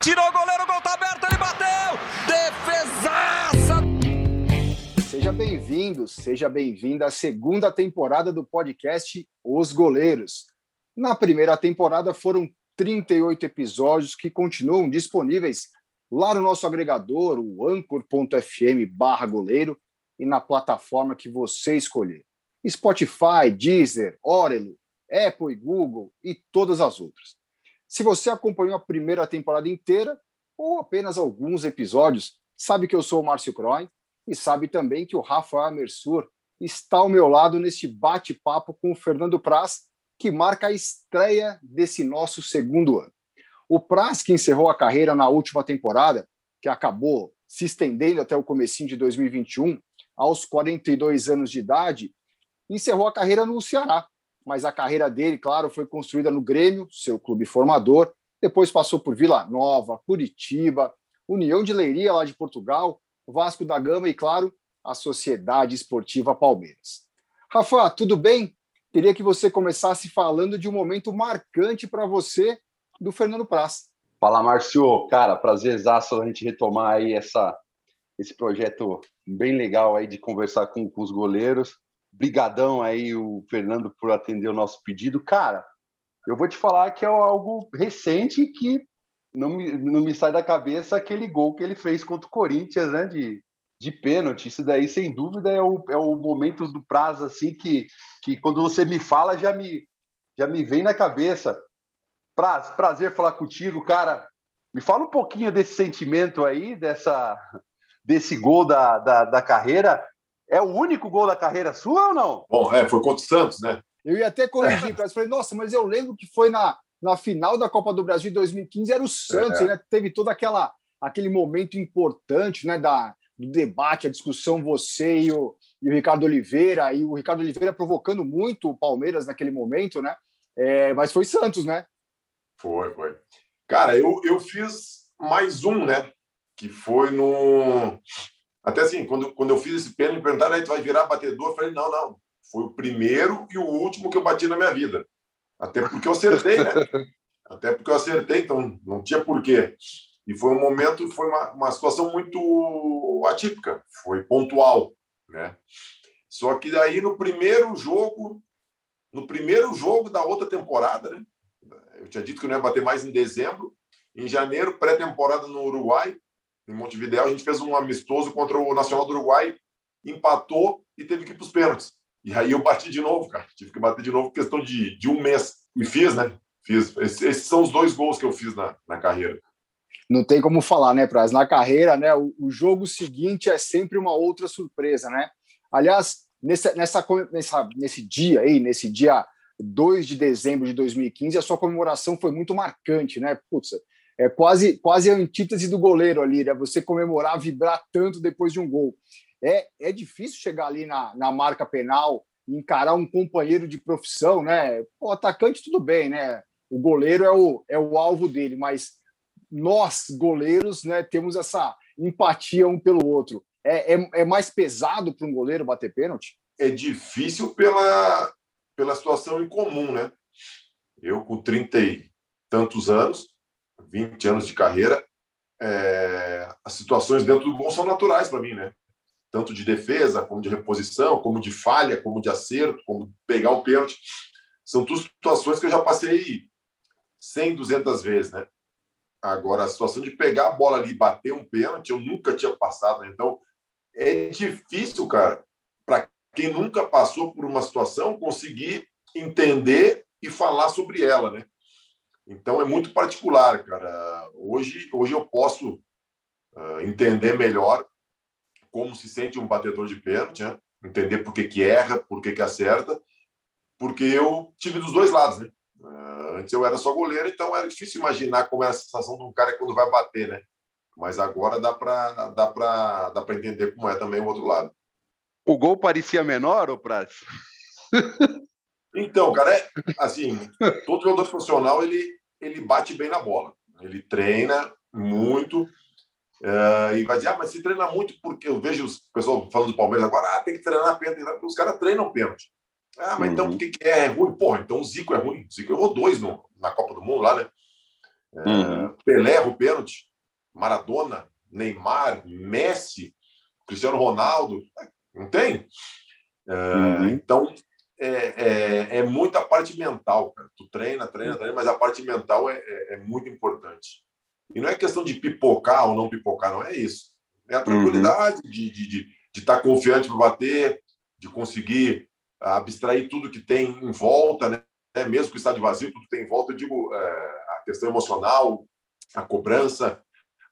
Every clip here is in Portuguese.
Tirou o goleiro, o gol tá aberto, ele bateu! Defesaça! Seja bem-vindo, seja bem-vinda à segunda temporada do podcast Os Goleiros. Na primeira temporada foram 38 episódios que continuam disponíveis lá no nosso agregador, o anchor.fm goleiro, e na plataforma que você escolher. Spotify, Deezer, Orelo, Apple e Google e todas as outras. Se você acompanhou a primeira temporada inteira ou apenas alguns episódios, sabe que eu sou o Márcio Croy e sabe também que o Rafael Mersur está ao meu lado neste bate-papo com o Fernando Praz, que marca a estreia desse nosso segundo ano. O Praz, que encerrou a carreira na última temporada, que acabou se estendendo até o comecinho de 2021, aos 42 anos de idade, encerrou a carreira no Ceará, mas a carreira dele, claro, foi construída no Grêmio, seu clube formador, depois passou por Vila Nova, Curitiba, União de Leiria, lá de Portugal, Vasco da Gama e, claro, a Sociedade Esportiva Palmeiras. Rafa, tudo bem? Queria que você começasse falando de um momento marcante para você do Fernando Praz. Fala, Márcio. Cara, prazerzaço a gente retomar aí essa, esse projeto bem legal aí de conversar com, com os goleiros. Brigadão aí o Fernando por atender o nosso pedido. Cara, eu vou te falar que é algo recente que não me, não me sai da cabeça aquele gol que ele fez contra o Corinthians, né? De, de pênalti. Isso daí, sem dúvida, é o, é o momento do prazo, assim, que, que quando você me fala, já me, já me vem na cabeça. Praz, prazer falar contigo, cara. Me fala um pouquinho desse sentimento aí, dessa, desse gol da, da, da carreira. É o único gol da carreira sua ou não? Bom, é, foi contra o Santos, né? Eu ia até corrigir, mas falei, nossa, mas eu lembro que foi na, na final da Copa do Brasil de 2015, era o Santos, é. né? Teve todo aquela, aquele momento importante, né? Da, do debate, a discussão, você e o, e o Ricardo Oliveira, e o Ricardo Oliveira provocando muito o Palmeiras naquele momento, né? É, mas foi Santos, né? Foi, foi. Cara, eu, eu fiz mais um, né? Que foi no até assim, quando, quando eu fiz esse pênalti, me perguntaram, aí tu vai virar batedor? Eu falei, não, não. Foi o primeiro e o último que eu bati na minha vida. Até porque eu acertei, né? Até porque eu acertei, então não tinha porquê. E foi um momento, foi uma, uma situação muito atípica, foi pontual, né? Só que daí no primeiro jogo, no primeiro jogo da outra temporada, né? Eu tinha dito que não ia bater mais em dezembro. Em janeiro, pré-temporada no Uruguai, em Montevideo, a gente fez um amistoso contra o Nacional do Uruguai, empatou e teve que ir para os pênaltis. E aí eu bati de novo, cara. Tive que bater de novo questão de, de um mês. E fiz, né? Fiz. Esses, são os dois gols que eu fiz na, na carreira. Não tem como falar, né, Praz? Na carreira, né, o, o, jogo seguinte é sempre uma outra surpresa, né? Aliás, nessa, nessa, nessa, nesse dia aí, nesse dia 2 de dezembro de 2015, a sua comemoração foi muito marcante, né? Putz, é quase, quase a antítese do goleiro ali, né? Você comemorar, vibrar tanto depois de um gol. É, é difícil chegar ali na, na marca penal e encarar um companheiro de profissão, né? O atacante, tudo bem, né? O goleiro é o, é o alvo dele, mas nós, goleiros, né, temos essa empatia um pelo outro. É, é, é mais pesado para um goleiro bater pênalti? É difícil pela, pela situação incomum, né? Eu, com 30 e tantos anos, 20 anos de carreira, é, as situações dentro do gol são naturais para mim, né? Tanto de defesa, como de reposição, como de falha, como de acerto, como pegar um pênalti. São tudo situações que eu já passei 100, 200 vezes, né? Agora, a situação de pegar a bola ali e bater um pênalti, eu nunca tinha passado. Né? Então, é difícil, cara, para quem nunca passou por uma situação, conseguir entender e falar sobre ela, né? Então é muito particular, cara. Hoje, hoje eu posso uh, entender melhor como se sente um batedor de pênalti, né? entender por que, que erra, por que, que acerta, porque eu tive dos dois lados, né? Uh, antes eu era só goleiro, então era difícil imaginar como é a sensação de um cara quando vai bater, né? Mas agora dá para dá para dá para entender como é também o outro lado. O gol parecia menor, ou Praz? Então, cara, é assim, todo jogador profissional ele ele bate bem na bola. Ele treina muito uh, e vai dizer, ah, mas se treina muito porque eu vejo os pessoal falando do Palmeiras agora, ah, tem que treinar pênalti. Os caras treinam pênalti. Ah, mas então uhum. então por que, que é ruim? Porra, então o Zico é ruim. O Zico errou dois no, na Copa do Mundo lá, né? É, uhum. Pelé erra o pênalti, Maradona, Neymar, Messi, Cristiano Ronaldo, não tem? É, uhum. Então, é, é, é, muita parte mental, cara. Tu treina, treina, treina, mas a parte mental é, é, é, muito importante. E não é questão de pipocar ou não pipocar, não é isso. É a tranquilidade uhum. de estar de, de, de tá confiante para bater, de conseguir abstrair tudo que tem em volta, né? Mesmo que o estádio vazio, tudo que tem em volta, eu digo, é, a questão emocional, a cobrança,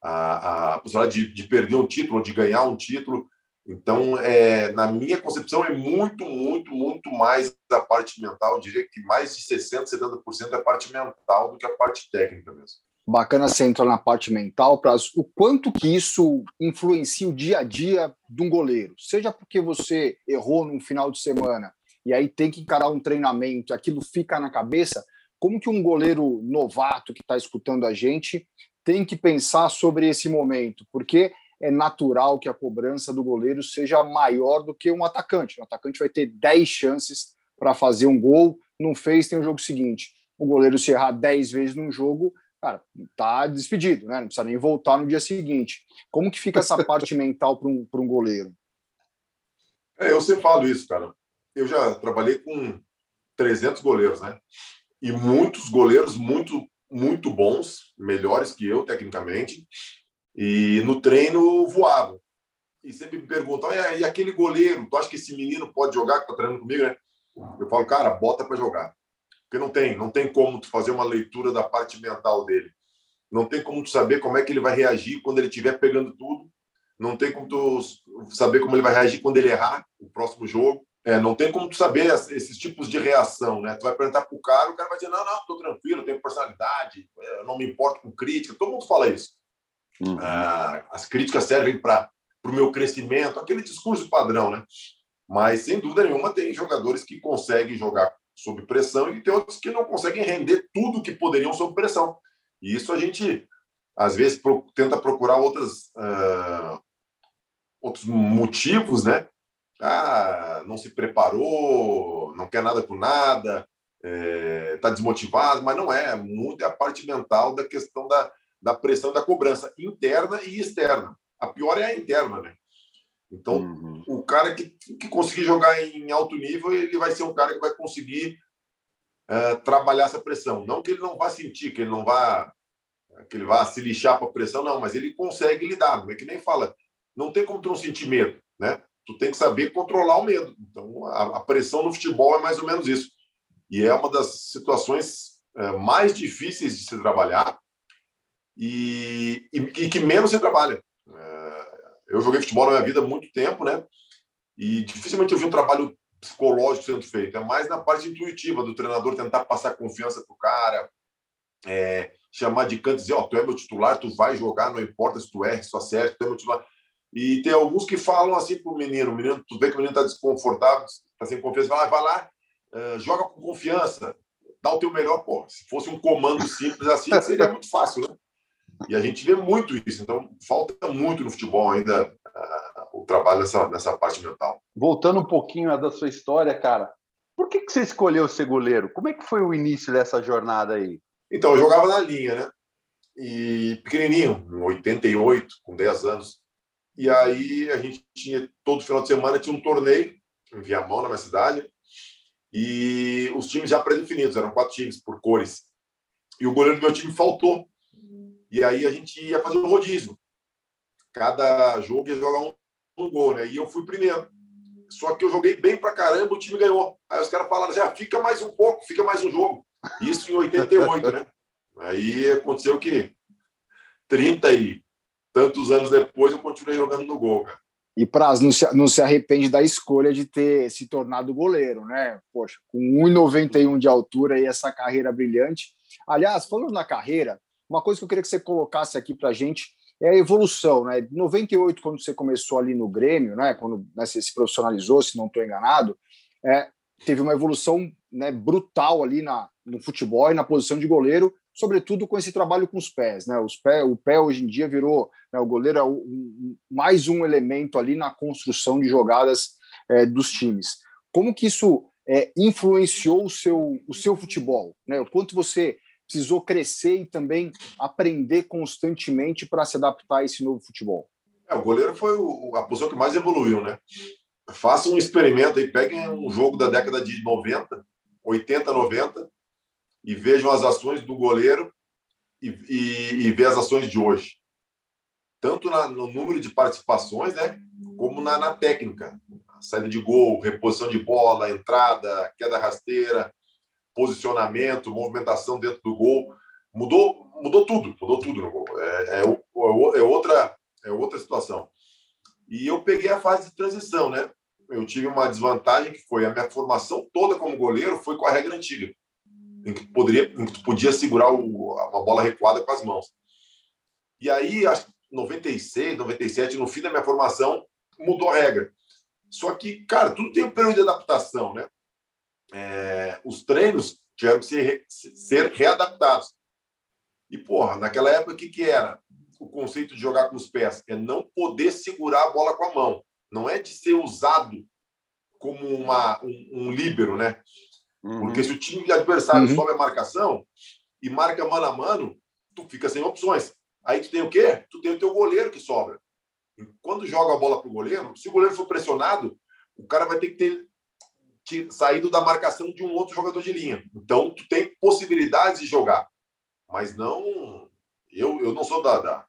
a, a possibilidade de, de perder um título, de ganhar um título. Então, é, na minha concepção, é muito, muito, muito mais a parte mental. Eu diria que mais de 60%, 70% é a parte mental do que a parte técnica mesmo. Bacana você entrar na parte mental, o quanto que isso influencia o dia a dia de um goleiro. Seja porque você errou num final de semana e aí tem que encarar um treinamento, aquilo fica na cabeça. Como que um goleiro novato que está escutando a gente tem que pensar sobre esse momento? Porque é natural que a cobrança do goleiro seja maior do que um atacante. O atacante vai ter 10 chances para fazer um gol, não fez, tem o jogo seguinte. O goleiro, se errar 10 vezes num jogo, cara, tá despedido, né? Não precisa nem voltar no dia seguinte. Como que fica essa parte mental para um, um goleiro? É, eu sempre falo isso, cara. Eu já trabalhei com 300 goleiros, né? E muitos goleiros muito, muito bons, melhores que eu, tecnicamente, e no treino voava. E sempre me perguntam: e aquele goleiro? Tu acha que esse menino pode jogar que tá treinando comigo, né? Eu falo, cara, bota para jogar. Porque não tem, não tem como tu fazer uma leitura da parte mental dele. Não tem como tu saber como é que ele vai reagir quando ele estiver pegando tudo. Não tem como tu saber como ele vai reagir quando ele errar o próximo jogo. É, não tem como tu saber esses tipos de reação, né? Tu vai perguntar pro cara, o cara vai dizer, não, não, tô tranquilo, tenho personalidade, não me importo com crítica. Todo mundo fala isso. Uhum. Ah, as críticas servem para o meu crescimento, aquele discurso padrão, né? Mas, sem dúvida nenhuma, tem jogadores que conseguem jogar sob pressão e tem outros que não conseguem render tudo que poderiam sob pressão. E isso a gente, às vezes, pro, tenta procurar outras, uh, outros motivos, né? Ah, não se preparou, não quer nada com nada, está é, tá desmotivado, mas não é. Muito é a parte mental da questão da, da pressão da cobrança interna e externa. A pior é a interna, né? Então, uhum. o cara que, que conseguir jogar em alto nível, ele vai ser um cara que vai conseguir uh, trabalhar essa pressão. Não que ele não vá sentir, que ele não vá que ele vá se lixar para a pressão, não, mas ele consegue lidar. Não é que nem fala, não tem como tu não sentir medo, né? Tu tem que saber controlar o medo. Então, a, a pressão no futebol é mais ou menos isso. E é uma das situações uh, mais difíceis de se trabalhar e, e, e que menos se trabalha. Uh, eu joguei futebol na minha vida há muito tempo, né? E dificilmente eu vi um trabalho psicológico sendo feito. É mais na parte intuitiva do treinador tentar passar confiança pro cara, é, chamar de canto dizer, ó, oh, tu é meu titular, tu vai jogar, não importa se tu erra, se tu acerta, tu é meu titular. E tem alguns que falam assim pro menino, menino, tu vê que o menino tá desconfortável, tá sem confiança, vai lá, vai lá, uh, joga com confiança, dá o teu melhor, pô. Se fosse um comando simples assim, seria muito fácil, né? E a gente vê muito isso. Então, falta muito no futebol ainda uh, o trabalho nessa, nessa parte mental. Voltando um pouquinho da sua história, cara, por que, que você escolheu ser goleiro? Como é que foi o início dessa jornada aí? Então, eu jogava na linha, né? E pequenininho, em 88, com 10 anos. E aí a gente tinha, todo final de semana, tinha um torneio em Viamão, na minha cidade. E os times já pré-definidos, eram quatro times por cores. E o goleiro do meu time faltou. E aí a gente ia fazer um rodízio. Cada jogo ia jogar um, um gol, né? E eu fui primeiro. Só que eu joguei bem pra caramba, o time ganhou. Aí os caras falaram, já fica mais um pouco, fica mais um jogo. Isso em 88, né? Aí aconteceu que 30 e tantos anos depois eu continuei jogando no gol, cara. E Praz não se, não se arrepende da escolha de ter se tornado goleiro, né? Poxa, com 1,91 de altura e essa carreira brilhante. Aliás, falando na carreira, uma coisa que eu queria que você colocasse aqui para a gente é a evolução, né? De 98, quando você começou ali no Grêmio, né? Quando né, você se profissionalizou, se não estou enganado, é, teve uma evolução né, brutal ali na, no futebol e na posição de goleiro, sobretudo com esse trabalho com os pés, né? Os pé, o pé hoje em dia virou, né, o goleiro é um, mais um elemento ali na construção de jogadas é, dos times. Como que isso é, influenciou o seu, o seu futebol, né? O quanto você precisou crescer e também aprender constantemente para se adaptar a esse novo futebol? É, o goleiro foi o, a posição que mais evoluiu, né? Faça um experimento aí, peguem um jogo da década de 90, 80, 90 e vejam as ações do goleiro e, e, e ver as ações de hoje. Tanto na, no número de participações, né? Como na, na técnica. Saída de gol, reposição de bola, entrada, queda rasteira, posicionamento, movimentação dentro do gol. Mudou, mudou tudo, mudou tudo no gol. É, é, é, outra, é outra situação. E eu peguei a fase de transição, né? Eu tive uma desvantagem que foi a minha formação toda como goleiro foi com a regra antiga, em que, poderia, em que tu podia segurar o, uma bola recuada com as mãos. E aí, acho 96, 97, no fim da minha formação, mudou a regra. Só que, cara, tudo tem um período de adaptação, né? É, os treinos tiveram que ser, ser readaptados. E, porra, naquela época, o que, que era? O conceito de jogar com os pés é não poder segurar a bola com a mão. Não é de ser usado como uma, um, um líbero, né? Uhum. Porque se o time adversário uhum. sobe a marcação e marca mano a mano, tu fica sem opções. Aí tu tem o quê? Tu tem o teu goleiro que sobra. quando joga a bola pro goleiro, se o goleiro for pressionado, o cara vai ter que ter saído da marcação de um outro jogador de linha. Então, tu tem possibilidades de jogar, mas não. Eu, eu não sou da, da,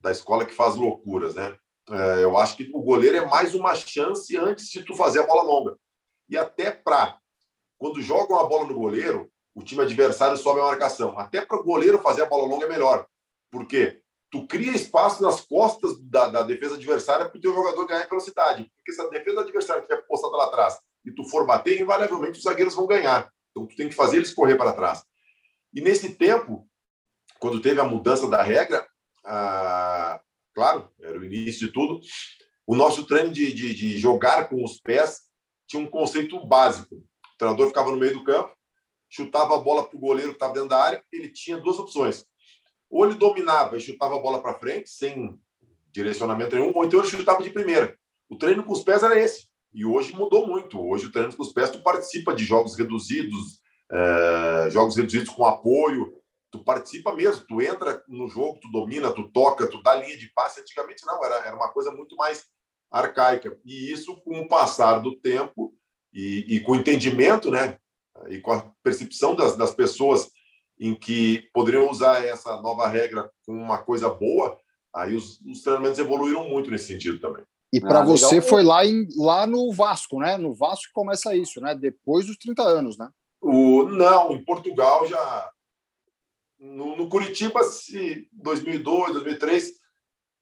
da escola que faz loucuras, né? É, eu acho que o goleiro é mais uma chance antes de tu fazer a bola longa. E até para quando jogam a bola no goleiro, o time adversário sobe a marcação. Até para o goleiro fazer a bola longa é melhor. Por quê? Tu cria espaço nas costas da, da defesa adversária para o teu jogador ganhar velocidade. Porque se a defesa adversária estiver postada lá atrás e tu for bater, invariavelmente os zagueiros vão ganhar. Então tu tem que fazer eles correr para trás. E nesse tempo, quando teve a mudança da regra, ah, claro, era o início de tudo, o nosso treino de, de, de jogar com os pés tinha um conceito básico. O treinador ficava no meio do campo, chutava a bola para o goleiro que estava dentro da área, ele tinha duas opções. Ou ele dominava e chutava a bola para frente, sem direcionamento nenhum, ou então ele chutava de primeira. O treino com os pés era esse. E hoje mudou muito. Hoje o treino com os pés, tu participa de jogos reduzidos, é, jogos reduzidos com apoio, tu participa mesmo, tu entra no jogo, tu domina, tu toca, tu dá linha de passe. Antigamente não, era, era uma coisa muito mais arcaica. E isso, com o passar do tempo e, e com o entendimento, né, e com a percepção das, das pessoas em que poderiam usar essa nova regra com uma coisa boa, aí os, os treinamentos evoluíram muito nesse sentido também. E ah, para você legal. foi lá, em, lá no Vasco, né? No Vasco que começa isso, né? Depois dos 30 anos, né? O, não, em Portugal já. No, no Curitiba, se 2002, 2003,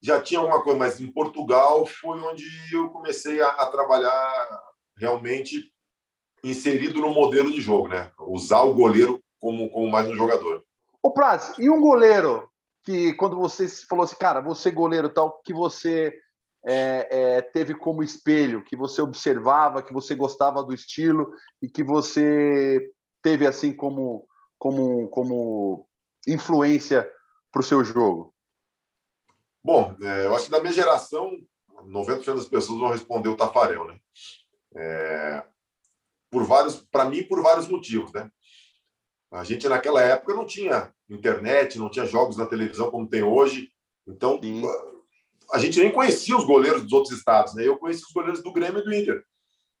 já tinha alguma coisa, mas em Portugal foi onde eu comecei a, a trabalhar realmente inserido no modelo de jogo, né? Usar o goleiro como, como mais um jogador. O Praz, e um goleiro que quando você falou assim, cara, você goleiro tal, que você é, é, teve como espelho, que você observava, que você gostava do estilo e que você teve assim como, como, como influência para o seu jogo? Bom, é, eu acho que da minha geração, 90% das pessoas vão responder o Tafarel, né? É, por vários, para mim, por vários motivos, né? A gente naquela época não tinha internet, não tinha jogos na televisão como tem hoje, então Sim a gente nem conhecia os goleiros dos outros estados, né? Eu conheci os goleiros do Grêmio e do Inter.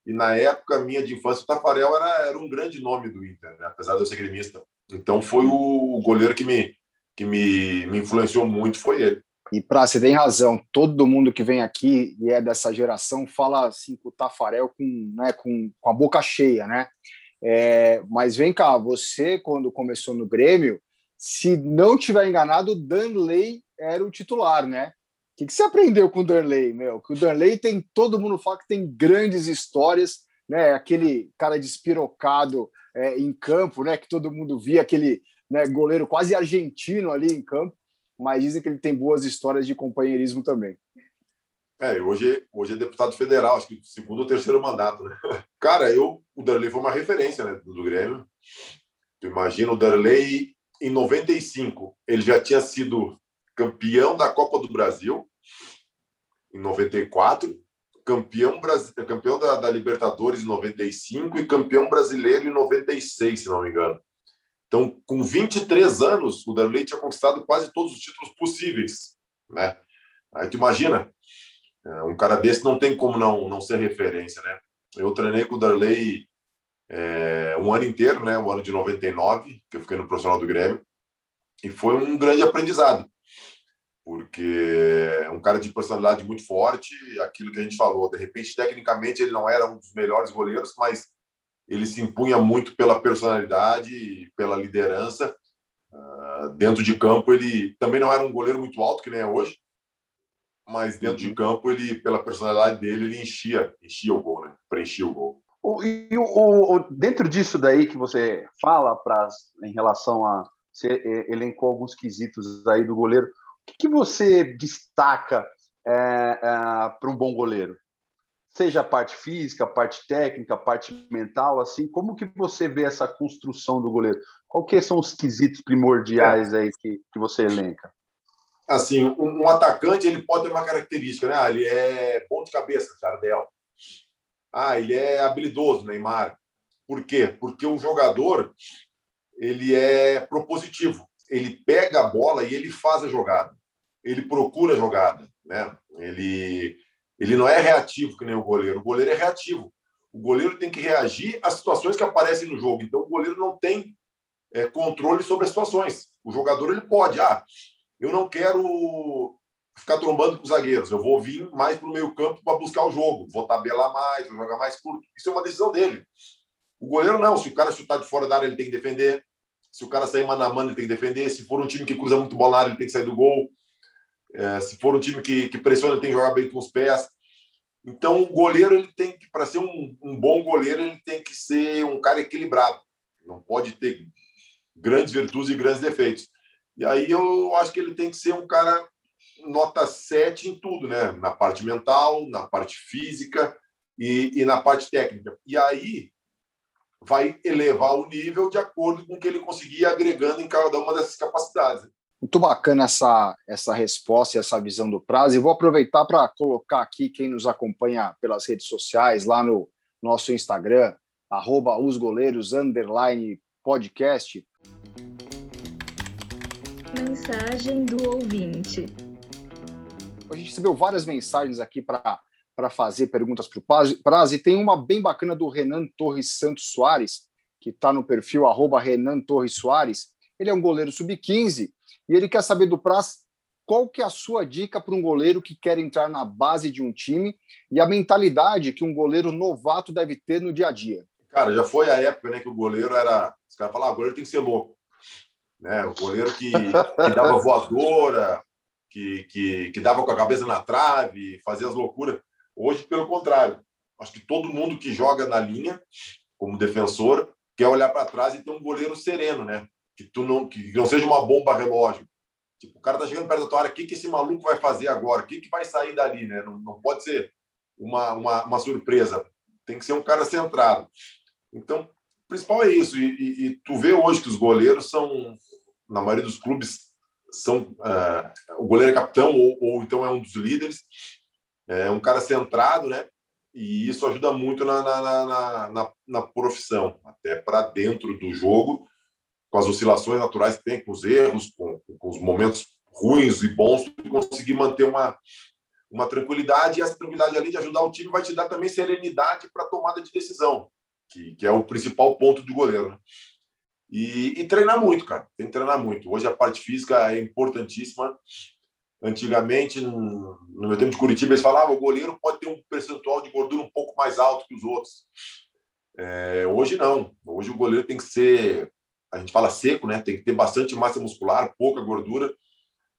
E na época minha de infância, o Tafarel era, era um grande nome do Inter, né? apesar de eu ser gremista. Então foi o goleiro que me, que me, me influenciou muito, foi ele. E para você tem razão, todo mundo que vem aqui e é dessa geração fala assim com o Tafarel com, né, com, com a boca cheia, né? É, mas vem cá, você quando começou no Grêmio, se não tiver enganado, o Danley era o titular, né? Que, que você aprendeu com o Darley, meu? Que o Darley tem, todo mundo fala que tem grandes histórias, né? Aquele cara despirocado é, em campo, né? Que todo mundo via, aquele né, goleiro quase argentino ali em campo, mas dizem que ele tem boas histórias de companheirismo também. É, hoje, hoje é deputado federal, acho que segundo ou terceiro mandato, né? Cara, eu, o Darley foi uma referência né, do Grêmio. Tu imagina o Darley em 95, ele já tinha sido campeão da Copa do Brasil, em 94, campeão, campeão da, da, Libertadores em 95 e campeão brasileiro em 96, se não me engano. Então, com 23 anos, o Darley tinha conquistado quase todos os títulos possíveis, né? Aí tu imagina, é, um cara desse não tem como não, não ser referência, né? Eu treinei com o Darley é, um ano inteiro, né? O ano de 99, que eu fiquei no profissional do Grêmio, e foi um grande aprendizado, porque é um cara de personalidade muito forte, aquilo que a gente falou, de repente, tecnicamente, ele não era um dos melhores goleiros, mas ele se impunha muito pela personalidade e pela liderança. Uh, dentro de campo, ele também não era um goleiro muito alto, que nem é hoje, mas dentro uhum. de campo, ele, pela personalidade dele, ele enchia, enchia o gol, né? preenchia o gol. E o, o, dentro disso daí que você fala, Praz, em relação a. Você elencou alguns quesitos aí do goleiro. O que, você destaca é, é, para um bom goleiro? seja a parte física, a parte técnica, a parte mental, assim, como que você vê essa construção do goleiro? Quais são os quesitos primordiais aí que, que você elenca? Assim, um, um, atacante ele pode ter uma característica, né? Ah, ele é bom de cabeça, Jardel. Ah, ele é habilidoso, Neymar. Por quê? Porque o jogador ele é propositivo. Ele pega a bola e ele faz a jogada. Ele procura a jogada, né? Ele ele não é reativo que nem o goleiro. O goleiro é reativo. O goleiro tem que reagir às situações que aparecem no jogo. Então, o goleiro não tem é, controle sobre as situações. O jogador ele pode. Ah, eu não quero ficar trombando com os zagueiros. Eu vou vir mais para o meio campo para buscar o jogo. Vou tabelar mais, vou jogar mais curto. Isso é uma decisão dele. O goleiro não. Se o cara chutar de fora da área, ele tem que defender. Se o cara sair mano a mano, ele tem que defender. Se for um time que cruza muito bola ele tem que sair do gol. É, se for um time que, que pressiona, tem que jogar bem com os pés. Então, o goleiro, ele tem que, para ser um, um, bom goleiro, ele tem que ser um cara equilibrado. Não pode ter grandes virtudes e grandes defeitos. E aí eu acho que ele tem que ser um cara nota 7 em tudo, né? Na parte mental, na parte física e, e na parte técnica. E aí vai elevar o nível de acordo com o que ele conseguir agregando em cada uma dessas capacidades. Muito bacana essa, essa resposta e essa visão do prazo. E vou aproveitar para colocar aqui quem nos acompanha pelas redes sociais, lá no nosso Instagram, arroba os goleiros, underline podcast. Mensagem do ouvinte. A gente recebeu várias mensagens aqui para para fazer perguntas para o Prazo, e tem uma bem bacana do Renan Torres Santos Soares, que está no perfil arroba Renan Torres Soares. Ele é um goleiro sub-15 e ele quer saber do Praz qual que é a sua dica para um goleiro que quer entrar na base de um time e a mentalidade que um goleiro novato deve ter no dia a dia. Cara, já foi a época né, que o goleiro era. Os caras falavam, ah, o goleiro tem que ser louco. Né? O goleiro que, que dava voadora, que, que, que dava com a cabeça na trave, fazia as loucuras. Hoje, pelo contrário. Acho que todo mundo que joga na linha, como defensor, quer olhar para trás e ter um goleiro sereno, né? Que tu não que não seja uma bomba relógio. Tipo, o cara tá chegando perto da tua área, o que, que esse maluco vai fazer agora? O que, que vai sair dali, né? Não, não pode ser uma, uma, uma surpresa. Tem que ser um cara centrado. Então, o principal é isso. E, e, e, tu vê hoje que os goleiros são, na maioria dos clubes, são uh, o goleiro é capitão ou, ou então é um dos líderes. É um cara centrado, né? E isso ajuda muito na, na, na, na, na profissão, até para dentro do jogo com as oscilações naturais que tem, com os erros, com, com os momentos ruins e bons, conseguir manter uma, uma tranquilidade. E essa tranquilidade, além de ajudar o time, vai te dar também serenidade para tomada de decisão, que, que é o principal ponto do goleiro. E, e, treinar muito, cara. Tem que treinar muito. Hoje a parte física é importantíssima. Antigamente, no, no meu tempo de Curitiba, eles falavam o goleiro pode ter um percentual de gordura um pouco mais alto que os outros. É, hoje não. Hoje o goleiro tem que ser a gente fala seco, né? Tem que ter bastante massa muscular, pouca gordura,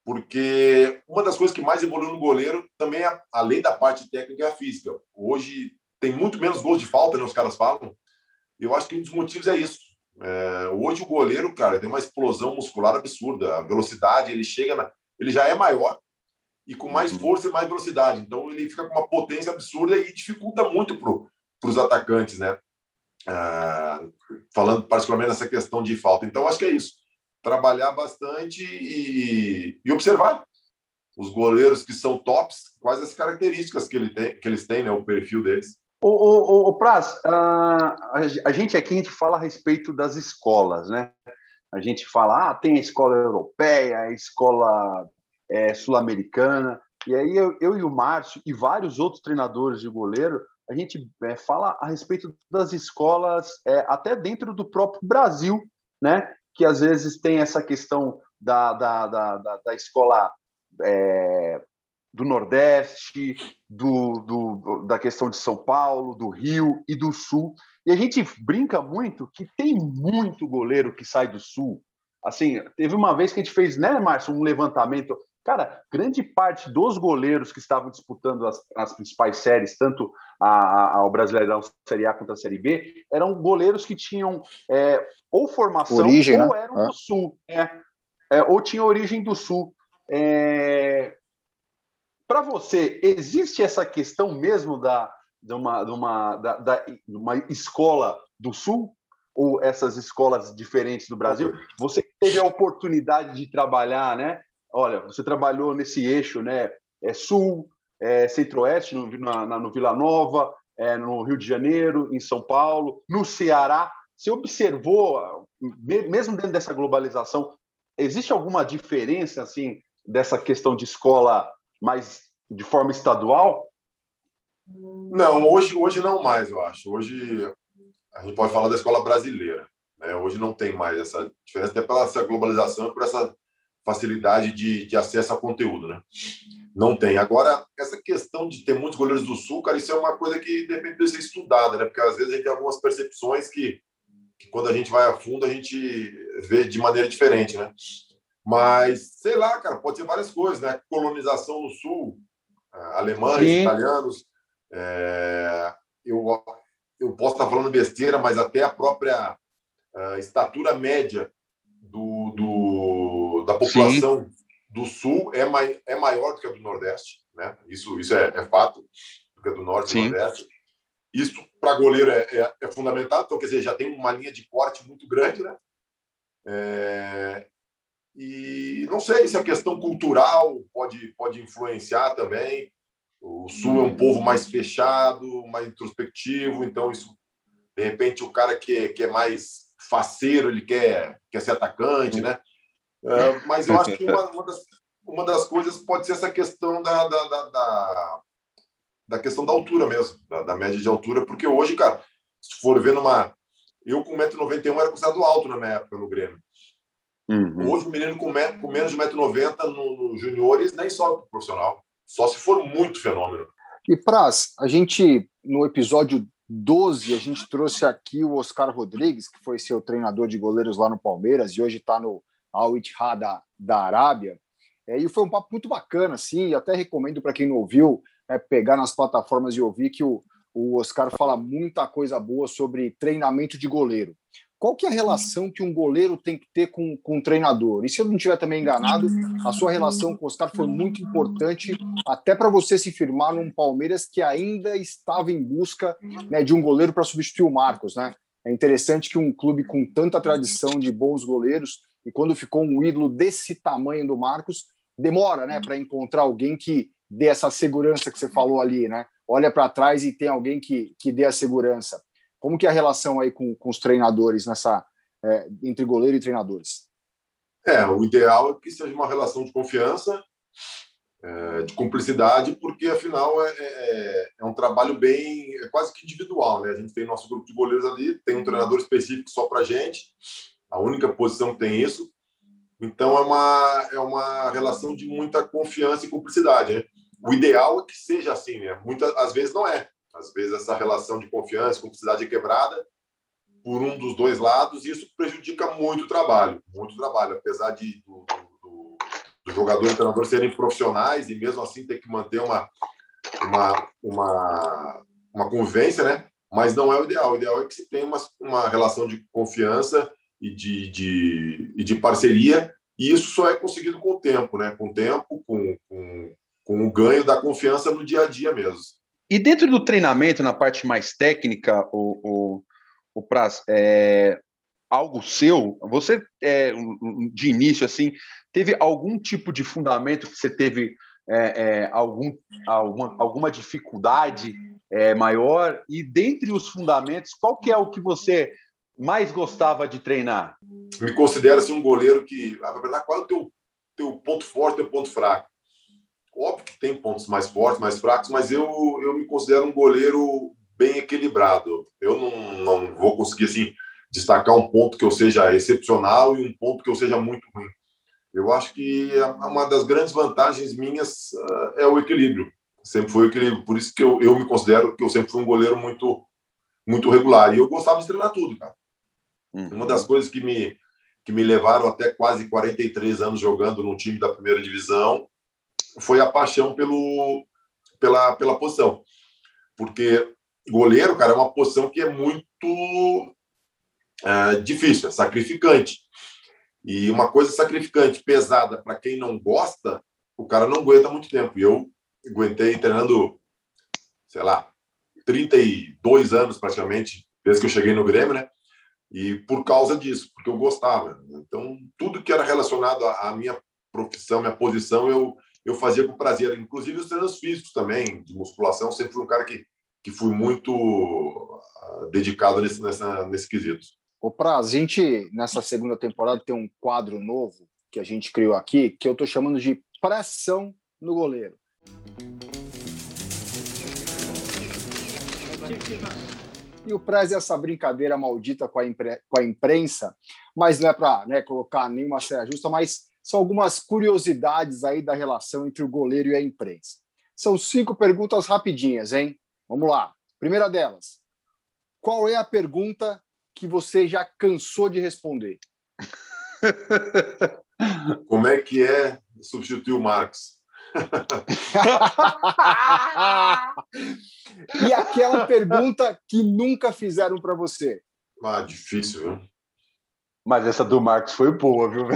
porque uma das coisas que mais evoluiu no goleiro também, é, além da parte técnica, é a física. Hoje tem muito menos gols de falta, né? Os caras falam. Eu acho que um dos motivos é isso. É, hoje o goleiro, cara, tem uma explosão muscular absurda. A velocidade, ele chega na, ele já é maior e com mais uhum. força e mais velocidade. Então ele fica com uma potência absurda e dificulta muito para os atacantes, né? Ah, falando particularmente nessa questão de falta. Então, acho que é isso. Trabalhar bastante e, e observar os goleiros que são tops, quais as características que, ele tem, que eles têm, né, o perfil deles. O, o, o Praz, uh, a gente aqui a gente fala a respeito das escolas, né? A gente fala, ah, tem a escola europeia, a escola é, sul-americana. E aí eu, eu, e o Márcio e vários outros treinadores de goleiro, a gente é, fala a respeito das escolas é, até dentro do próprio Brasil, né? Que às vezes tem essa questão da, da, da, da, da escola é, do Nordeste, do, do, da questão de São Paulo, do Rio e do Sul. E a gente brinca muito que tem muito goleiro que sai do Sul. Assim, teve uma vez que a gente fez, né, Márcio, um levantamento. Cara, grande parte dos goleiros que estavam disputando as, as principais séries, tanto a, a, o Brasileirão Série A quanto a Série B, eram goleiros que tinham é, ou formação origem, ou né? eram do Sul. É, é, ou tinha origem do Sul. É, para você, existe essa questão mesmo da, de, uma, de, uma, da, da, uma escola do Sul? Ou essas escolas diferentes do Brasil? Você teve a oportunidade de trabalhar, né? Olha, você trabalhou nesse eixo, né? É Sul, é, Centro-Oeste, no, na, no Vila Nova, é, no Rio de Janeiro, em São Paulo, no Ceará. Você observou, mesmo dentro dessa globalização, existe alguma diferença assim dessa questão de escola mais de forma estadual? Não, hoje, hoje não mais, eu acho. Hoje a gente pode falar da escola brasileira. Né? Hoje não tem mais essa diferença, até pela essa globalização e por essa facilidade de, de acesso a conteúdo. Né? Não tem. Agora, essa questão de ter muitos goleiros do Sul, cara, isso é uma coisa que depende de ser estudada, né? porque às vezes a gente tem algumas percepções que, que quando a gente vai a fundo a gente vê de maneira diferente. Né? Mas, sei lá, cara, pode ser várias coisas, né? Colonização no Sul, eh, alemães, Sim. italianos. É, eu, eu posso estar falando besteira, mas até a própria a eh, estatura média do, do da população Sim. do Sul é, mai, é maior do que a do Nordeste, né? Isso, isso é, é fato, do que a do Norte Sim. e Nordeste. Isso, para goleiro, é, é, é, fundamental. Então, quer dizer, já tem uma linha de corte muito grande, né? É, e não sei se a questão cultural pode, pode influenciar também. O Sul é um povo mais fechado, mais introspectivo, então isso, de repente, o cara que é, que é mais faceiro, ele quer, quer ser atacante, né? Uh, mas eu acho que uma, uma, das, uma das coisas pode ser essa questão da, da, da, da, da questão da altura mesmo, da, da, média de altura, porque hoje, cara, se for ver numa... Eu com 1,91m era considerado alto na minha época no Grêmio. Uhum. Hoje o menino com, com menos de 1,90m no, no juniores nem sobe pro profissional. Só se for muito fenômeno. E Praz, a gente, no episódio 12, a gente trouxe aqui o Oscar Rodrigues, que foi seu treinador de goleiros lá no Palmeiras e hoje está no Al Ittihad da, da Arábia. É, e foi um papo muito bacana, assim, e até recomendo para quem não ouviu, é, pegar nas plataformas e ouvir que o, o Oscar fala muita coisa boa sobre treinamento de goleiro. Qual que é a relação que um goleiro tem que ter com, com um treinador? E se eu não estiver também enganado, a sua relação com o Oscar foi muito importante até para você se firmar num Palmeiras que ainda estava em busca né, de um goleiro para substituir o Marcos, né? É interessante que um clube com tanta tradição de bons goleiros e quando ficou um ídolo desse tamanho do Marcos, demora, né, para encontrar alguém que dê essa segurança que você falou ali, né? Olha para trás e tem alguém que, que dê a segurança. Como que é a relação aí com, com os treinadores nessa é, entre goleiro e treinadores? É, o ideal é que seja uma relação de confiança, é, de cumplicidade, porque afinal é, é, é, um trabalho bem, é quase que individual, né? A gente tem nosso grupo de goleiros ali, tem um treinador específico só para gente, a única posição que tem isso. Então é uma é uma relação de muita confiança e cumplicidade. Né? O ideal é que seja assim, né? Muitas às vezes não é. Às vezes essa relação de confiança, cumplicidade é quebrada por um dos dois lados e isso prejudica muito o trabalho, muito trabalho, apesar de do, do jogador e do treinador serem profissionais e mesmo assim ter que manter uma uma uma, uma convivência, né? Mas não é o ideal. O ideal é que se tenha uma, uma relação de confiança e de, de, e de parceria e isso só é conseguido com o tempo, né? Com o tempo, com, com, com o ganho da confiança no dia a dia mesmo. E dentro do treinamento, na parte mais técnica, o, o, o Praz, é, algo seu, você, é, de início, assim, teve algum tipo de fundamento que você teve é, é, algum, alguma, alguma dificuldade é, maior? E dentre os fundamentos, qual que é o que você mais gostava de treinar? Me considero assim, um goleiro que, na verdade, qual é o teu, teu ponto forte, teu ponto fraco? Óbvio que tem pontos mais fortes, mais fracos, mas eu, eu me considero um goleiro bem equilibrado. Eu não, não vou conseguir assim destacar um ponto que eu seja excepcional e um ponto que eu seja muito ruim. Eu acho que uma das grandes vantagens minhas uh, é o equilíbrio. Sempre foi o equilíbrio. Por isso que eu, eu me considero que eu sempre fui um goleiro muito muito regular. E eu gostava de treinar tudo, cara. Uhum. Uma das coisas que me, que me levaram até quase 43 anos jogando no time da primeira divisão foi a paixão pelo, pela, pela posição. Porque goleiro, cara, é uma posição que é muito é, difícil, é sacrificante. E uma coisa sacrificante, pesada, para quem não gosta, o cara não aguenta muito tempo. E eu aguentei treinando, sei lá, 32 anos praticamente, desde que eu cheguei no Grêmio, né? E por causa disso, porque eu gostava. Então, tudo que era relacionado à minha profissão, minha posição, eu, eu fazia com prazer. Inclusive os treinos físicos também, de musculação, sempre fui um cara que, que fui muito uh, dedicado nesse, nessa, nesse quesito. O Praz, a gente, nessa segunda temporada, tem um quadro novo que a gente criou aqui, que eu estou chamando de pressão no goleiro. E o Prez essa brincadeira maldita com a, impre... com a imprensa, mas não é para né, colocar nenhuma saia justa, mas são algumas curiosidades aí da relação entre o goleiro e a imprensa. São cinco perguntas rapidinhas, hein? Vamos lá. Primeira delas. Qual é a pergunta que você já cansou de responder? Como é que é substituir o Marcos? e aquela pergunta que nunca fizeram para você? Ah, difícil, viu? Mas essa do Marcos foi boa, viu?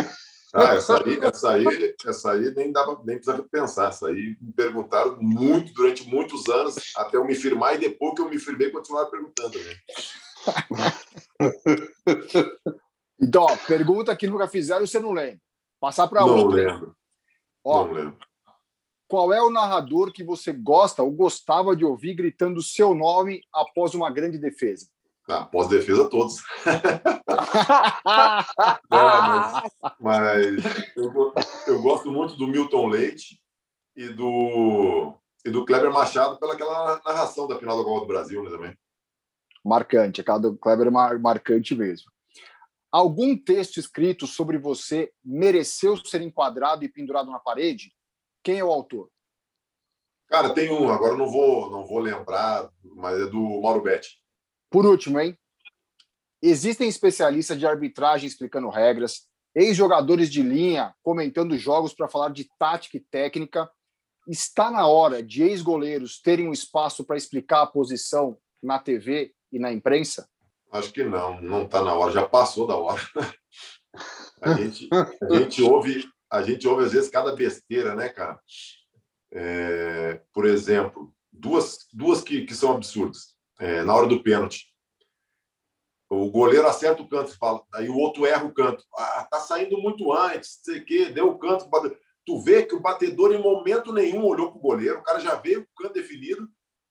Ah, essa aí, essa aí, essa aí nem dava nem precisava pensar. Essa aí me perguntaram muito durante muitos anos até eu me firmar e depois que eu me firmei continuaram perguntando. Né? Então, ó, pergunta que nunca fizeram, você não lembra. Passar para outra. Não lembro. Ó, não lembro. Qual é o narrador que você gosta ou gostava de ouvir gritando seu nome após uma grande defesa? Ah, após defesa, todos. mas, mas eu, eu, gosto muito do Milton Leite e do, e do Kleber Machado pelaquela narração da final da Copa do Brasil né, também. Marcante, aquela do Kleber é marcante mesmo. Algum texto escrito sobre você mereceu ser enquadrado e pendurado na parede? Quem é o autor? Cara, tem um, agora não vou, não vou lembrar, mas é do Mauro Betti. Por último, hein? Existem especialistas de arbitragem explicando regras, ex-jogadores de linha comentando jogos para falar de tática e técnica. Está na hora de ex-goleiros terem um espaço para explicar a posição na TV e na imprensa? Acho que não, não está na hora, já passou da hora. A gente, a gente ouve a gente ouve às vezes cada besteira, né, cara? É, por exemplo, duas, duas que, que são absurdas. É, na hora do pênalti, o goleiro acerta o canto, fala, aí o outro erra o canto. Ah, tá saindo muito antes, sei que, deu o canto. Tu vê que o batedor em momento nenhum olhou para o goleiro, o cara já veio com o canto definido,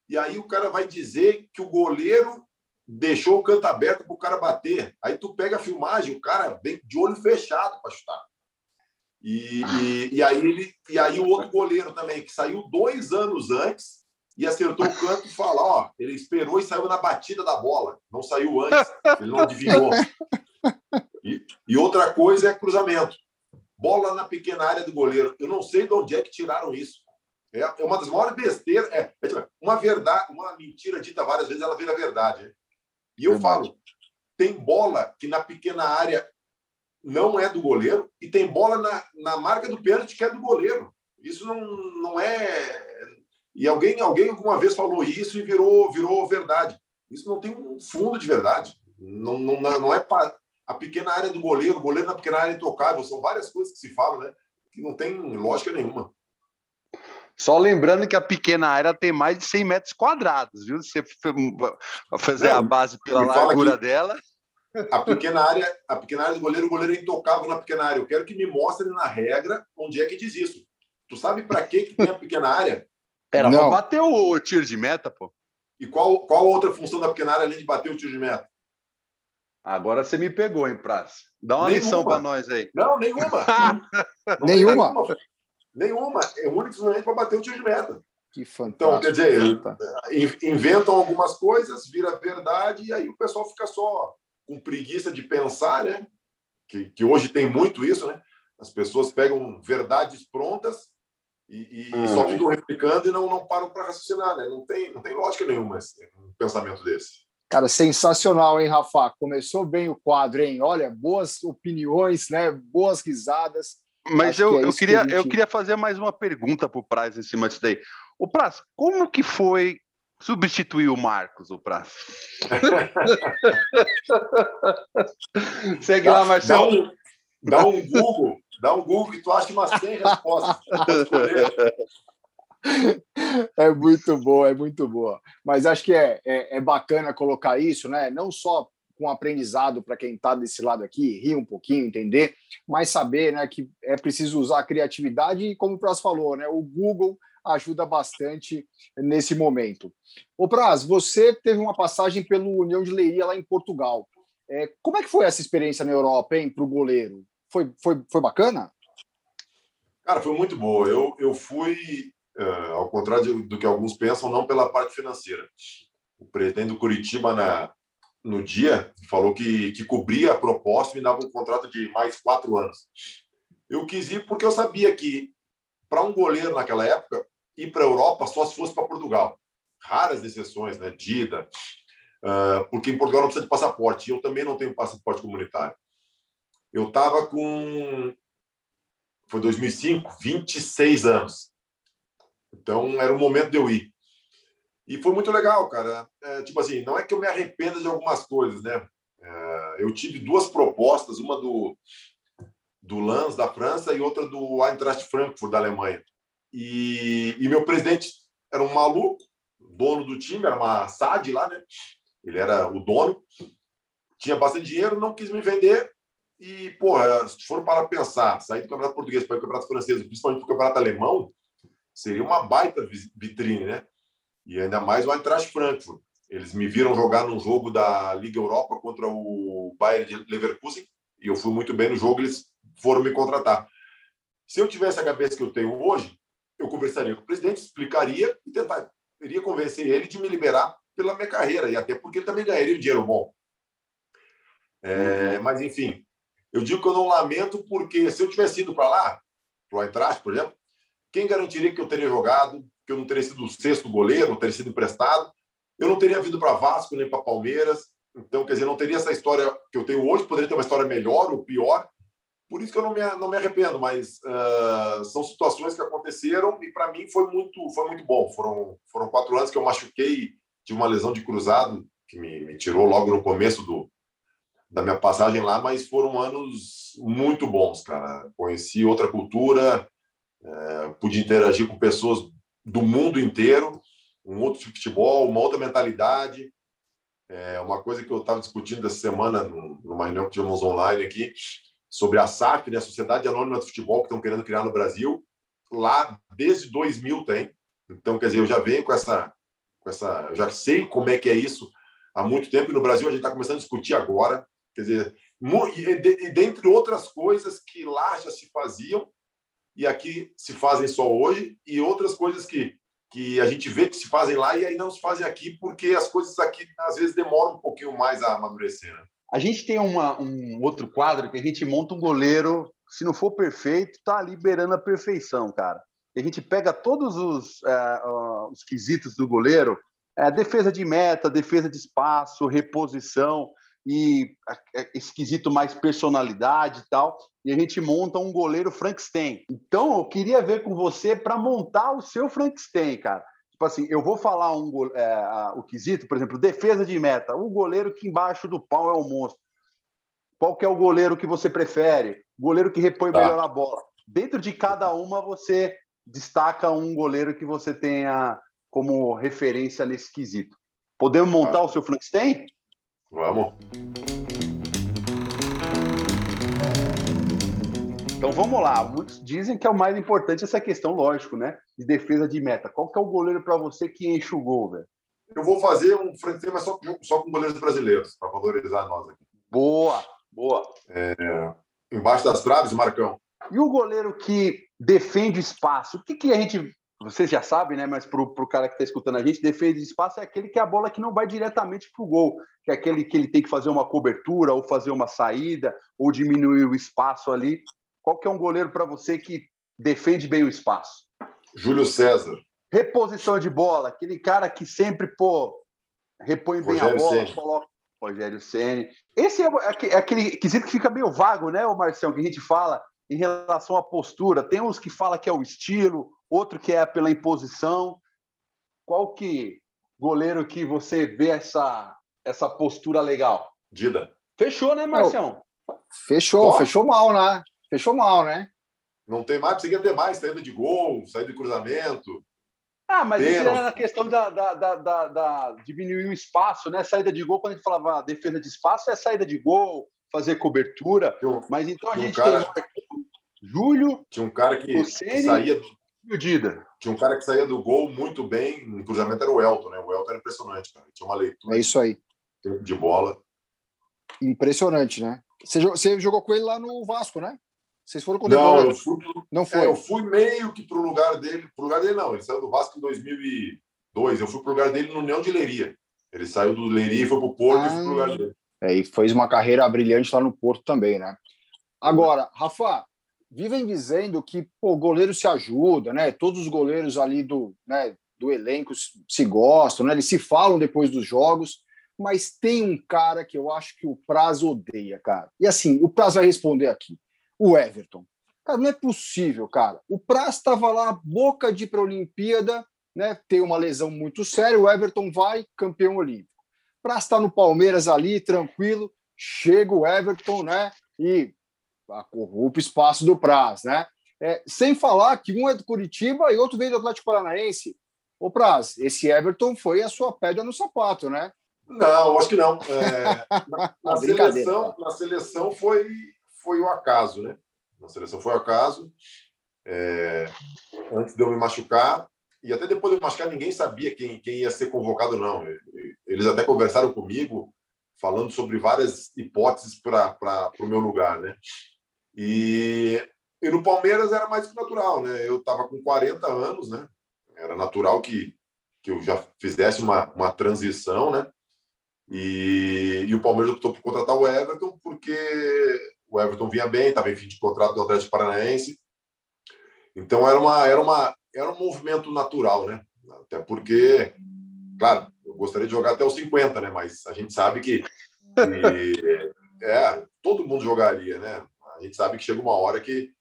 e aí o cara vai dizer que o goleiro deixou o canto aberto para o cara bater. Aí tu pega a filmagem, o cara vem de olho fechado para chutar. E, e, e, aí ele, e aí o outro goleiro também, que saiu dois anos antes e acertou o canto fala: ó, ele esperou e saiu na batida da bola, não saiu antes, ele não adivinhou. E, e outra coisa é cruzamento. Bola na pequena área do goleiro. Eu não sei de onde é que tiraram isso. É, é uma das maiores besteiras. É, é tipo, uma verdade, uma mentira dita várias vezes, ela vira verdade. E eu falo, tem bola que na pequena área não é do goleiro e tem bola na, na marca do pênalti que é do goleiro. Isso não, não é. E alguém, alguém alguma vez falou isso e virou, virou verdade. Isso não tem um fundo de verdade. Não, não, não é a pequena área do goleiro, o goleiro na pequena área é intocável. São várias coisas que se falam, né? Que não tem lógica nenhuma. Só lembrando que a pequena área tem mais de 100 metros quadrados, viu? Se você fazer a base pela largura que... dela a pequena área, a pequena área do goleiro, o goleiro é intocável na pequena área. Eu quero que me mostre na regra onde é que diz isso. Tu sabe para que que tem a pequena área? Era para bater o tiro de meta, pô. E qual qual outra função da pequena área além de bater o tiro de meta? Agora você me pegou, hein, Praça? Dá uma nenhuma. lição para nós aí. Não, nenhuma. não nenhuma. nenhuma. É o único para bater o tiro de meta. Que fantástico. Então, quer dizer, inventam algumas coisas, vira verdade, e aí o pessoal fica só com preguiça de pensar, né? Que, que hoje tem muito isso, né? As pessoas pegam verdades prontas e, e hum. só ficam replicando e não, não param para raciocinar, né? Não tem, não tem lógica nenhuma esse, um pensamento desse. Cara, sensacional, hein, Rafa? Começou bem o quadro, hein? Olha, boas opiniões, né? Boas risadas. Mas eu, que é eu, queria, que gente... eu queria fazer mais uma pergunta para o Praz em cima disso daí. O Praz, como que foi substituir o Marcos, o Praz? Segue dá, lá, Marcelo. Dá um, dá um Google, dá um Google que tu acha umas 100 respostas. é muito boa, é muito boa. Mas acho que é, é, é bacana colocar isso, né? Não só com aprendizado para quem está desse lado aqui, rir um pouquinho, entender, mas saber né, que é preciso usar a criatividade e, como o Praz falou, né, o Google ajuda bastante nesse momento. O Praz, você teve uma passagem pelo União de Leiria lá em Portugal. É, como é que foi essa experiência na Europa, hein, para o goleiro? Foi, foi, foi bacana? Cara, foi muito boa. Eu, eu fui uh, ao contrário do que alguns pensam, não pela parte financeira. O presidente do Curitiba, na, no dia, falou que, que cobria a proposta e me dava um contrato de mais quatro anos. Eu quis ir porque eu sabia que, para um goleiro naquela época, ir para a Europa só se fosse para Portugal. Raras exceções, né? Dida, uh, porque em Portugal não precisa de passaporte. E eu também não tenho passaporte comunitário. Eu estava com. Foi 2005, 26 anos. Então, era o momento de eu ir. E foi muito legal, cara. É, tipo assim, não é que eu me arrependa de algumas coisas, né? É, eu tive duas propostas, uma do, do Lens, da França, e outra do Eintracht Frankfurt, da Alemanha. E, e meu presidente era um maluco, dono do time, era uma SAD lá, né? Ele era o dono, tinha bastante dinheiro, não quis me vender. E, porra, se for para pensar, sair do campeonato português para o campeonato francês, principalmente para o campeonato alemão, seria uma baita vitrine, né? E ainda mais o Eintracht Frankfurt. Eles me viram jogar num jogo da Liga Europa contra o Bayern de Leverkusen e eu fui muito bem no jogo, eles foram me contratar. Se eu tivesse a cabeça que eu tenho hoje, eu conversaria com o presidente, explicaria e tentaria convencer ele de me liberar pela minha carreira, e até porque ele também ganharia um dinheiro bom. É, mas, enfim, eu digo que eu não lamento, porque se eu tivesse ido para lá, para o Eintracht, por exemplo, quem garantiria que eu teria jogado, que eu não teria sido o sexto goleiro, teria sido emprestado? Eu não teria vindo para Vasco nem para Palmeiras. Então, quer dizer, não teria essa história que eu tenho hoje, poderia ter uma história melhor ou pior. Por isso que eu não me, não me arrependo, mas uh, são situações que aconteceram e para mim foi muito, foi muito bom. Foram, foram quatro anos que eu machuquei de uma lesão de cruzado, que me, me tirou logo no começo do, da minha passagem lá, mas foram anos muito bons, cara. Conheci outra cultura, é, pude interagir com pessoas do mundo inteiro, um outro futebol, uma outra mentalidade. É uma coisa que eu estava discutindo essa semana numa reunião que tivemos online aqui sobre a SAF, né, a Sociedade Anônima de Futebol, que estão querendo criar no Brasil. Lá desde 2000 tem. Então, quer dizer, eu já venho com essa, com essa, já sei como é que é isso há muito tempo e no Brasil a gente está começando a discutir agora. Quer dizer, e, dentre outras coisas que lá já se faziam e aqui se fazem só hoje, e outras coisas que, que a gente vê que se fazem lá e aí não se fazem aqui, porque as coisas aqui às vezes demoram um pouquinho mais a amadurecer. Né? A gente tem uma, um outro quadro que a gente monta um goleiro, se não for perfeito, tá liberando a perfeição, cara. A gente pega todos os, uh, os quesitos do goleiro, é, defesa de meta, defesa de espaço, reposição, e esquisito mais personalidade e tal, e a gente monta um goleiro Frankenstein. Então, eu queria ver com você para montar o seu Frankenstein, cara. Tipo assim, eu vou falar um é, o quesito, por exemplo, defesa de meta. O goleiro que embaixo do pau é o monstro. Qual que é o goleiro que você prefere? Goleiro que repõe tá. melhor a bola. Dentro de cada uma, você destaca um goleiro que você tenha como referência nesse quesito. Podemos montar tá. o seu Frankenstein? Vamos. Então vamos lá. Muitos dizem que é o mais importante essa questão, lógico, né? De defesa de meta. Qual que é o goleiro para você que enche o gol, velho? Eu vou fazer um frente mas só, só com goleiros brasileiros, para valorizar nós aqui. Boa, boa. É, embaixo das traves, Marcão. E o goleiro que defende espaço, o que, que a gente. Vocês já sabem, né? Mas para o cara que está escutando a gente, defende espaço é aquele que é a bola que não vai diretamente para o gol, que é aquele que ele tem que fazer uma cobertura, ou fazer uma saída, ou diminuir o espaço ali. Qual que é um goleiro para você que defende bem o espaço? Júlio César. Reposição de bola, aquele cara que sempre, pô, repõe bem Rogério a bola, Ceni. coloca. Rogério Ceni. Esse é, é, é aquele quesito que fica meio vago, né, o Marcelo, que a gente fala em relação à postura. Tem uns que fala que é o estilo, outro que é pela imposição. Qual que goleiro que você vê essa essa postura legal? Dida. Fechou, né, Marcião? Fechou, fechou mal, né? Fechou mal, né? Não tem mais, precisa ter mais saída de gol, saída de cruzamento. Ah, mas isso era a questão da, da, da, da, da diminuir o espaço, né? Saída de gol, quando a gente falava defesa de espaço, é saída de gol, fazer cobertura. mas então a gente um cara, tem Júlio. Tinha um cara que saía do. Dida. Tinha um cara que saía do gol muito bem. No cruzamento era o Elton, né? O Elton era impressionante, cara. Tinha uma leitura. É isso aí. De bola. Impressionante, né? Você, você jogou com ele lá no Vasco, né? Vocês foram Não, eu fui, não foi. É, eu fui meio que para o lugar dele. Para o lugar dele, não. Ele saiu do Vasco em 2002. Eu fui para o lugar dele no União de Leiria. Ele saiu do Leiria e foi para o Porto ah, e fui para o lugar dele. É, e fez uma carreira brilhante lá no Porto também, né? Agora, Rafa, vivem dizendo que o goleiro se ajuda, né? Todos os goleiros ali do, né, do elenco se gostam, né? Eles se falam depois dos jogos mas tem um cara que eu acho que o Praz odeia, cara. E assim, o Praz vai responder aqui o Everton. Cara, não é possível, cara. O Praz estava lá, boca de ir para a Olimpíada, né? Tem uma lesão muito séria, o Everton vai, campeão olímpico. Praz está no Palmeiras ali, tranquilo, chega o Everton, né? E corrupta o espaço do Praz, né? É, sem falar que um é do Curitiba e outro veio do Atlético Paranaense. Ô Praz, esse Everton foi a sua pedra no sapato, né? Não, acho que não. É, na, na seleção, na seleção foi foi o acaso, né? Na seleção foi o acaso. É, antes de eu me machucar, e até depois de eu me machucar, ninguém sabia quem, quem ia ser convocado, não. Eles até conversaram comigo, falando sobre várias hipóteses para o meu lugar, né? E, e no Palmeiras era mais que natural, né? Eu estava com 40 anos, né? Era natural que, que eu já fizesse uma, uma transição, né? E, e o Palmeiras optou por contratar o Everton porque o Everton vinha bem, estava em fim de contrato do Atlético Paranaense. Então era uma era uma era um movimento natural, né? Até porque, claro, eu gostaria de jogar até os 50, né? Mas a gente sabe que, que é, todo mundo jogaria, né? A gente sabe que chega uma hora que,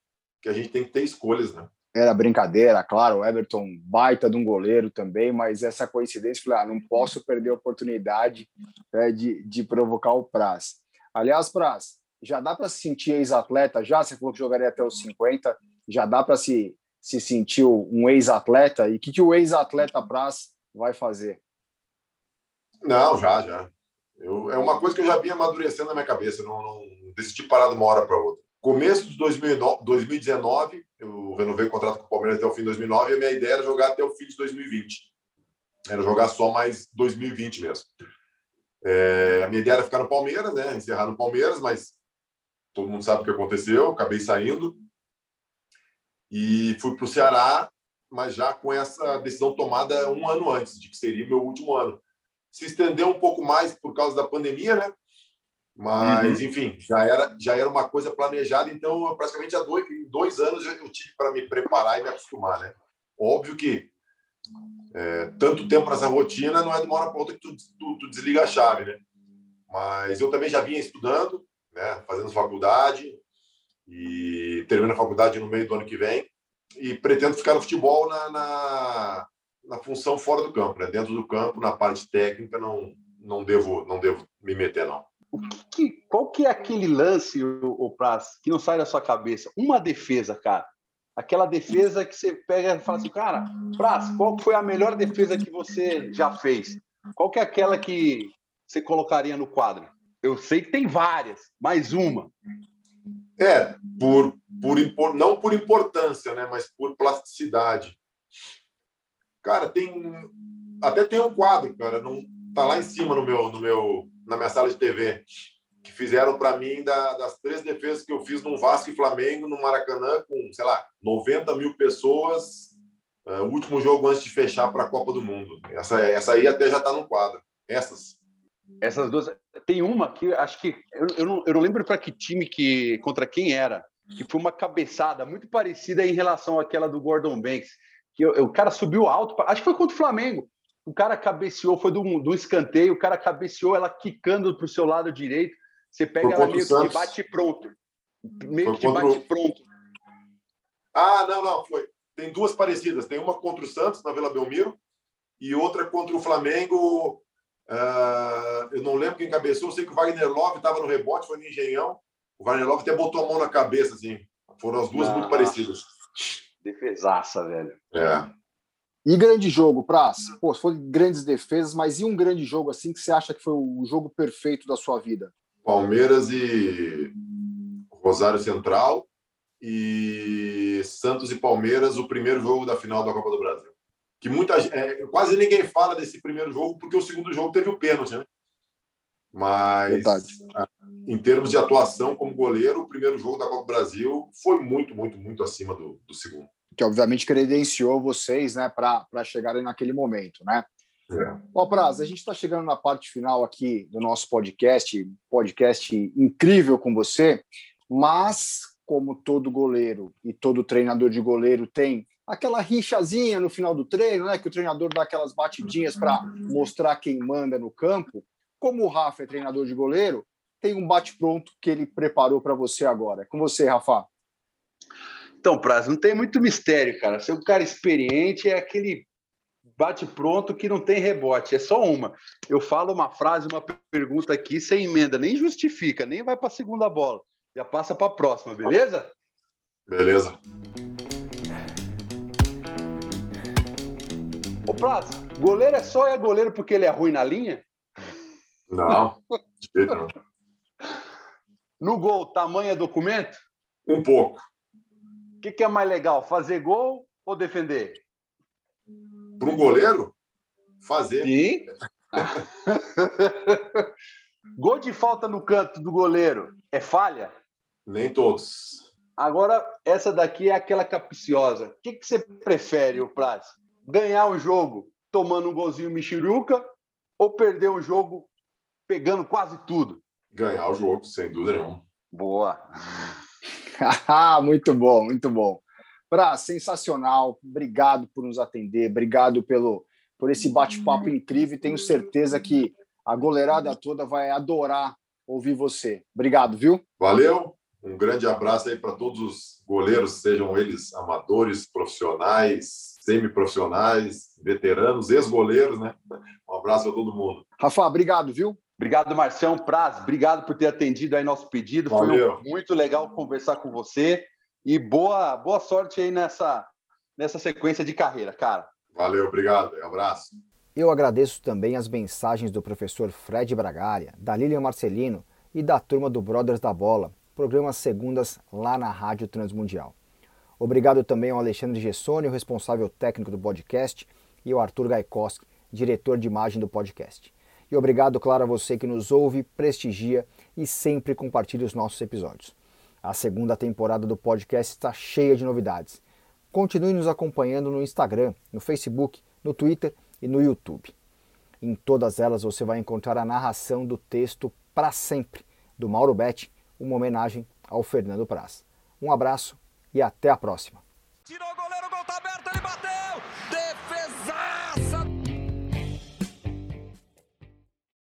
que a gente tem que ter escolhas, né? Era brincadeira, claro, o Everton baita de um goleiro também, mas essa coincidência, falei, ah, não posso perder a oportunidade né, de, de provocar o Praz. Aliás, Praz, já dá para se sentir ex-atleta já? Você falou que jogaria até os 50, já dá para se, se sentir um ex-atleta? E o que, que o ex-atleta Praz vai fazer? Não, já, já. Eu, é uma coisa que eu já vinha amadurecendo na minha cabeça, não, não decidi parar de uma hora para outra. Começo de 2009, 2019, eu renovei o contrato com o Palmeiras até o fim de 2009 e a minha ideia era jogar até o fim de 2020. Era jogar só mais 2020 mesmo. É, a minha ideia era ficar no Palmeiras, né? encerrar no Palmeiras, mas todo mundo sabe o que aconteceu, acabei saindo e fui para o Ceará, mas já com essa decisão tomada um ano antes, de que seria meu último ano. Se estendeu um pouco mais por causa da pandemia, né? Mas, uhum. enfim, já era, já era uma coisa planejada, então praticamente há dois, dois anos eu tive para me preparar e me acostumar, né? Óbvio que é, tanto tempo nessa rotina não é de uma hora para outra que tu, tu, tu desliga a chave, né? Mas eu também já vinha estudando, né, fazendo faculdade e termino a faculdade no meio do ano que vem e pretendo ficar no futebol na, na, na função fora do campo, né? dentro do campo, na parte técnica, não, não, devo, não devo me meter, não. O que, qual que é aquele lance, o, o que não sai da sua cabeça? Uma defesa, cara. Aquela defesa que você pega e fala assim, cara, Praz, qual foi a melhor defesa que você já fez? Qual que é aquela que você colocaria no quadro? Eu sei que tem várias, mais uma. É, por, por não por importância, né, mas por plasticidade. Cara, tem até tem um quadro, cara, não tá lá em cima no meu no meu na minha sala de TV. que fizeram para mim da, das três defesas que eu fiz no Vasco e Flamengo, no Maracanã, com, sei lá, 90 mil pessoas, uh, o último jogo antes de fechar para a Copa do Mundo. Essa, essa aí até já está no quadro. Essas. Essas duas. Tem uma que acho que. Eu, eu, não, eu não lembro para que time que. contra quem era, que foi uma cabeçada muito parecida em relação àquela do Gordon Banks. Que o cara subiu alto, acho que foi contra o Flamengo. O cara cabeceou, foi do, do escanteio, o cara cabeceou ela quicando para o seu lado direito. Você pega ela meio que bate pronto. Meio que bate pronto. Ah, não, não, foi. Tem duas parecidas. Tem uma contra o Santos, na Vila Belmiro, e outra contra o Flamengo. Uh, eu não lembro quem cabeçou. Eu sei que o Wagner Love estava no rebote, foi no Engenhão. O Wagner Love até botou a mão na cabeça, assim. Foram as duas ah, muito parecidas. Defesaça, velho. É. E grande jogo, Praz? Pô, foi grandes defesas, mas e um grande jogo assim que você acha que foi o jogo perfeito da sua vida? Palmeiras e Rosário Central e Santos e Palmeiras, o primeiro jogo da final da Copa do Brasil. Que muita é, quase ninguém fala desse primeiro jogo porque o segundo jogo teve o pênalti, né? Mas Verdade. em termos de atuação como goleiro, o primeiro jogo da Copa do Brasil foi muito, muito, muito acima do, do segundo. Que obviamente credenciou vocês, né, para chegarem naquele momento, né? É. Ó, Praz, a gente está chegando na parte final aqui do nosso podcast, podcast incrível com você, mas como todo goleiro e todo treinador de goleiro tem aquela rixazinha no final do treino, né? Que o treinador dá aquelas batidinhas para mostrar quem manda no campo. Como o Rafa é treinador de goleiro, tem um bate-pronto que ele preparou para você agora. É com você, Rafa. Então, Praz, não tem muito mistério, cara. Ser um cara experiente é aquele bate-pronto que não tem rebote, é só uma. Eu falo uma frase, uma pergunta aqui sem emenda, nem justifica, nem vai para a segunda bola. Já passa para a próxima, beleza? Beleza. Ô, Prato, goleiro é só é goleiro porque ele é ruim na linha? Não, não. No gol, tamanho é documento? Um pouco. O que, que é mais legal, fazer gol ou defender? Para um goleiro, fazer. Sim. gol de falta no canto do goleiro é falha? Nem todos. Agora, essa daqui é aquela capiciosa. O que, que você prefere, o Praz? Ganhar um jogo tomando um golzinho michuruca ou perder um jogo pegando quase tudo? Ganhar o jogo, sem dúvida nenhuma. Boa. muito bom, muito bom. Praz, sensacional. Obrigado por nos atender. Obrigado pelo, por esse bate-papo incrível. Tenho certeza que a goleirada toda vai adorar ouvir você. Obrigado, viu? Valeu. Um grande abraço aí para todos os goleiros, sejam eles amadores, profissionais, semiprofissionais, veteranos, ex-goleiros, né? Um abraço a todo mundo. Rafa, obrigado, viu? Obrigado, Marcião Praz. Obrigado por ter atendido aí nosso pedido. Valeu. Foi muito legal conversar com você. E boa, boa sorte aí nessa, nessa sequência de carreira, cara. Valeu, obrigado. Um abraço. Eu agradeço também as mensagens do professor Fred Bragalha, da Lilian Marcelino e da turma do Brothers da Bola, programas segundas lá na Rádio Transmundial. Obrigado também ao Alexandre Gessoni, o responsável técnico do podcast, e ao Arthur Gaikoski, diretor de imagem do podcast. E obrigado, claro, a você que nos ouve, prestigia e sempre compartilha os nossos episódios. A segunda temporada do podcast está cheia de novidades. Continue nos acompanhando no Instagram, no Facebook, no Twitter e no YouTube. Em todas elas você vai encontrar a narração do texto Para Sempre, do Mauro Betti, uma homenagem ao Fernando Praz. Um abraço e até a próxima. Tirou o goleiro, gol tá